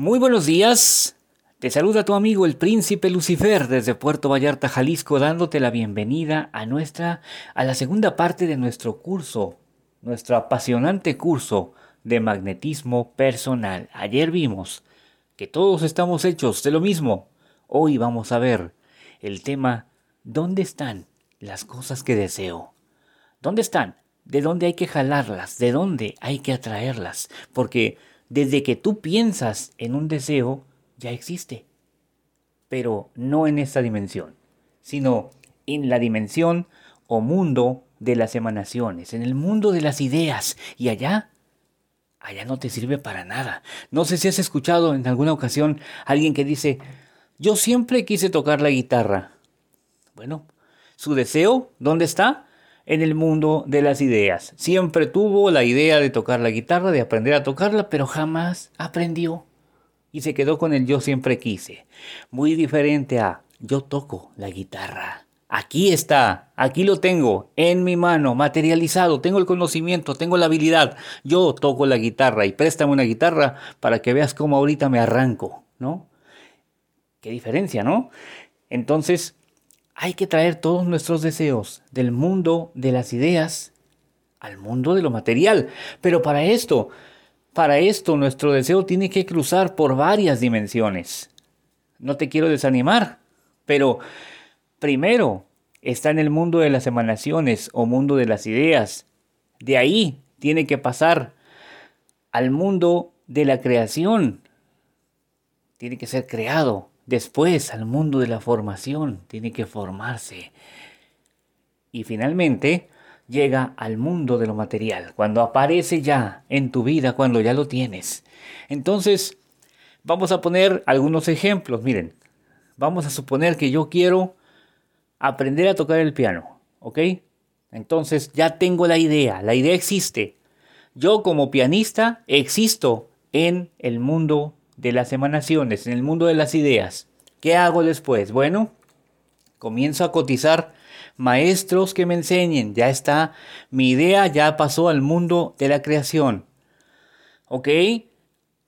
Muy buenos días. Te saluda tu amigo el príncipe Lucifer desde Puerto Vallarta, Jalisco, dándote la bienvenida a nuestra a la segunda parte de nuestro curso, nuestro apasionante curso de magnetismo personal. Ayer vimos que todos estamos hechos de lo mismo. Hoy vamos a ver el tema ¿dónde están las cosas que deseo? ¿Dónde están? ¿De dónde hay que jalarlas? ¿De dónde hay que atraerlas? Porque desde que tú piensas en un deseo, ya existe. Pero no en esta dimensión, sino en la dimensión o mundo de las emanaciones, en el mundo de las ideas. Y allá, allá no te sirve para nada. No sé si has escuchado en alguna ocasión a alguien que dice, yo siempre quise tocar la guitarra. Bueno, su deseo, ¿dónde está? En el mundo de las ideas. Siempre tuvo la idea de tocar la guitarra, de aprender a tocarla, pero jamás aprendió. Y se quedó con el yo siempre quise. Muy diferente a yo toco la guitarra. Aquí está, aquí lo tengo, en mi mano, materializado, tengo el conocimiento, tengo la habilidad. Yo toco la guitarra y préstame una guitarra para que veas cómo ahorita me arranco, ¿no? Qué diferencia, ¿no? Entonces, hay que traer todos nuestros deseos del mundo de las ideas al mundo de lo material. Pero para esto, para esto nuestro deseo tiene que cruzar por varias dimensiones. No te quiero desanimar, pero primero está en el mundo de las emanaciones o mundo de las ideas. De ahí tiene que pasar al mundo de la creación. Tiene que ser creado. Después al mundo de la formación, tiene que formarse. Y finalmente llega al mundo de lo material, cuando aparece ya en tu vida, cuando ya lo tienes. Entonces, vamos a poner algunos ejemplos. Miren, vamos a suponer que yo quiero aprender a tocar el piano, ¿ok? Entonces ya tengo la idea, la idea existe. Yo como pianista existo en el mundo de las emanaciones, en el mundo de las ideas. ¿Qué hago después? Bueno, comienzo a cotizar maestros que me enseñen. Ya está, mi idea ya pasó al mundo de la creación. ¿Ok?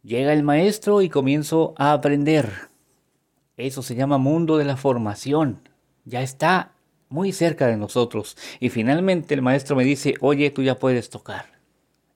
Llega el maestro y comienzo a aprender. Eso se llama mundo de la formación. Ya está muy cerca de nosotros. Y finalmente el maestro me dice, oye, tú ya puedes tocar.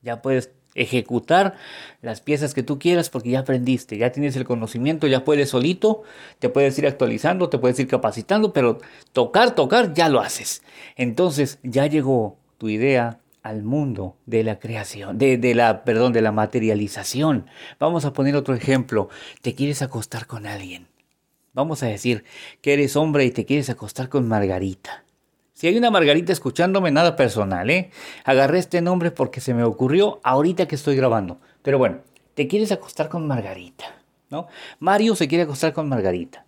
Ya puedes ejecutar las piezas que tú quieras porque ya aprendiste, ya tienes el conocimiento, ya puedes solito, te puedes ir actualizando, te puedes ir capacitando, pero tocar, tocar, ya lo haces. Entonces ya llegó tu idea al mundo de la creación, de, la, perdón, de la materialización. Vamos a poner otro ejemplo. Te quieres acostar con alguien. Vamos a decir que eres hombre y te quieres acostar con Margarita. Si hay una Margarita escuchándome, nada personal, ¿eh? Agarré este nombre porque se me ocurrió ahorita que estoy grabando. Pero bueno, te quieres acostar con Margarita, ¿no? Mario se quiere acostar con Margarita.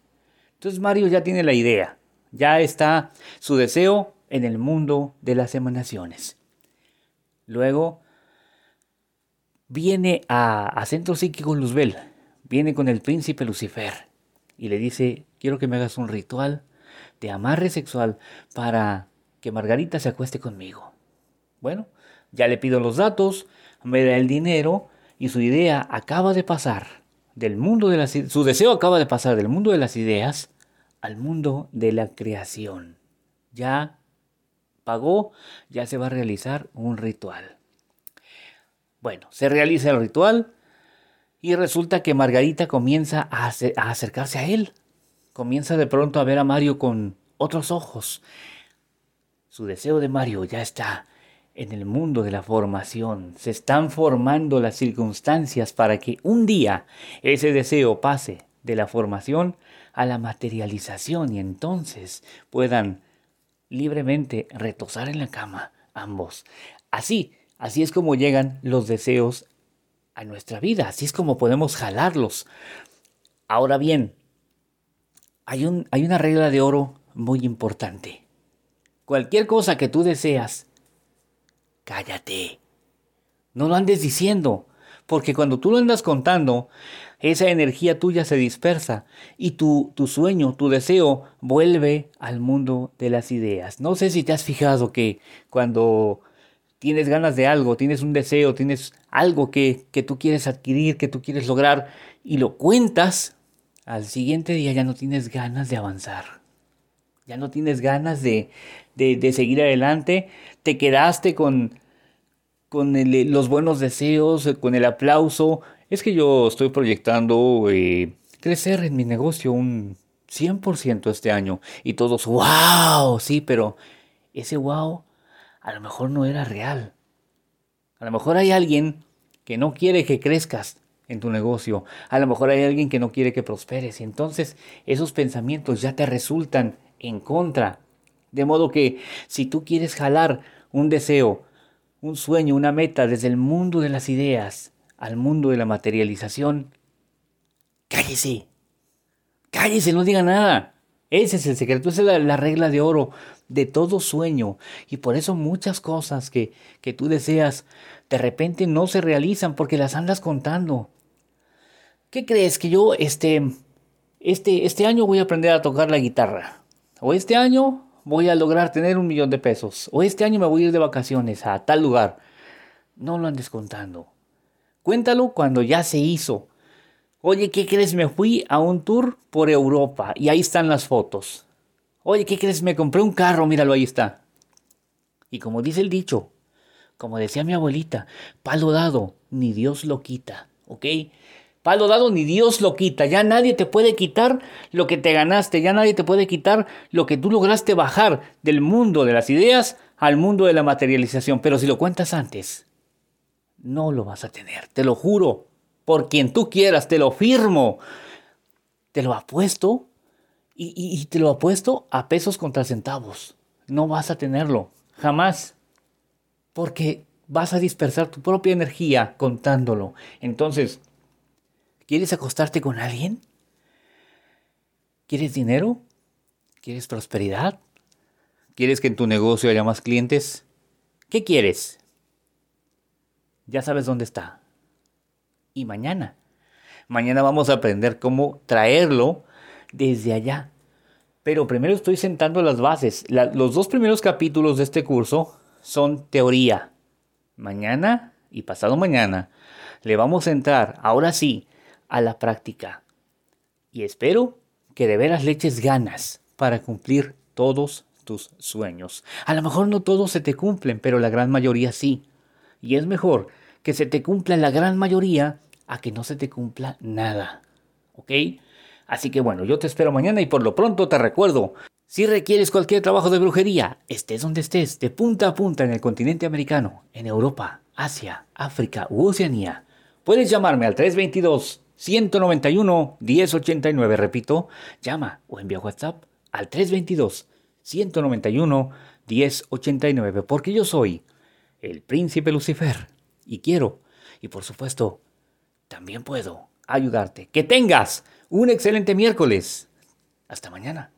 Entonces Mario ya tiene la idea, ya está su deseo en el mundo de las emanaciones. Luego viene a, a Centro Psíquico Luzbel, viene con el príncipe Lucifer y le dice, quiero que me hagas un ritual de amarre sexual para que Margarita se acueste conmigo. Bueno, ya le pido los datos, me da el dinero y su idea acaba de pasar del mundo de las su deseo acaba de pasar del mundo de las ideas al mundo de la creación. Ya pagó, ya se va a realizar un ritual. Bueno, se realiza el ritual y resulta que Margarita comienza a, a acercarse a él, comienza de pronto a ver a Mario con otros ojos. Su deseo de Mario ya está en el mundo de la formación. Se están formando las circunstancias para que un día ese deseo pase de la formación a la materialización y entonces puedan libremente retosar en la cama ambos. Así, así es como llegan los deseos a nuestra vida, así es como podemos jalarlos. Ahora bien, hay, un, hay una regla de oro muy importante. Cualquier cosa que tú deseas, cállate. No lo andes diciendo, porque cuando tú lo andas contando, esa energía tuya se dispersa y tu, tu sueño, tu deseo vuelve al mundo de las ideas. No sé si te has fijado que cuando tienes ganas de algo, tienes un deseo, tienes algo que, que tú quieres adquirir, que tú quieres lograr y lo cuentas, al siguiente día ya no tienes ganas de avanzar. Ya no tienes ganas de, de, seguir adelante. Te quedaste con, con los buenos deseos, con el aplauso. Es que yo estoy proyectando eh, crecer en mi negocio un 100% este año. Y todos, wow, sí, pero ese wow a lo mejor no era real. A lo mejor hay alguien que no quiere que crezcas en tu negocio. A lo mejor hay alguien que no quiere que prosperes. Y entonces esos pensamientos ya te resultan en contra. De modo que si tú quieres jalar un deseo, un sueño, una meta desde el mundo de las ideas al mundo de la materialización, cállese. Cállese, no diga nada. Ese es el secreto, esa es la, regla de oro de todo sueño. Y por eso muchas cosas que, que tú deseas de repente no se realizan porque las andas contando. ¿Qué crees que yo este, este, este año voy a aprender a tocar la guitarra? O este año voy a lograr tener un millón de pesos. O este año me voy a ir de vacaciones a tal lugar. No lo andes contando. Cuéntalo cuando ya se hizo. Oye, ¿qué crees? Me fui a un tour por Europa y ahí están las fotos. Oye, ¿qué crees? Me compré un carro, míralo, ahí está. Y como dice el dicho, como decía mi abuelita, palo dado, ni Dios lo quita, ¿ok? Palo dado ni Dios lo quita. Ya nadie te puede quitar lo que te ganaste. Ya nadie te puede quitar lo que tú lograste bajar del mundo de las ideas al mundo de la materialización. Pero si lo cuentas antes, no lo vas a tener. Te lo juro. Por quien tú quieras, te lo firmo. Te lo apuesto y, y te lo apuesto a pesos contra centavos. No vas a tenerlo. Jamás. Porque vas a dispersar tu propia energía contándolo. Entonces, ¿Quieres acostarte con alguien? ¿Quieres dinero? ¿Quieres prosperidad? ¿Quieres que en tu negocio haya más clientes? ¿Qué quieres? Ya sabes dónde está. Y mañana. Mañana vamos a aprender cómo traerlo desde allá. Pero primero estoy sentando las bases. los dos primeros capítulos de este curso son teoría. Mañana y pasado mañana le vamos a entrar, ahora sí, a la práctica. Y espero que de veras le eches ganas para cumplir todos tus sueños. A lo mejor no todos se te cumplen, pero la gran mayoría sí. Y es mejor que se te cumpla la gran mayoría a que no se te cumpla nada. ¿Ok? Así que bueno, yo te espero mañana y por lo pronto te recuerdo, si requieres cualquier trabajo de brujería, estés donde estés, de punta a punta en el continente americano, en Europa, Asia, África u Oceanía, puedes llamarme al 322 191 1089. Repito, llama o envía WhatsApp al 322 191 1089. Porque yo soy el príncipe Lucifer y quiero, y por supuesto, también puedo ayudarte. Que tengas un excelente miércoles. Hasta mañana.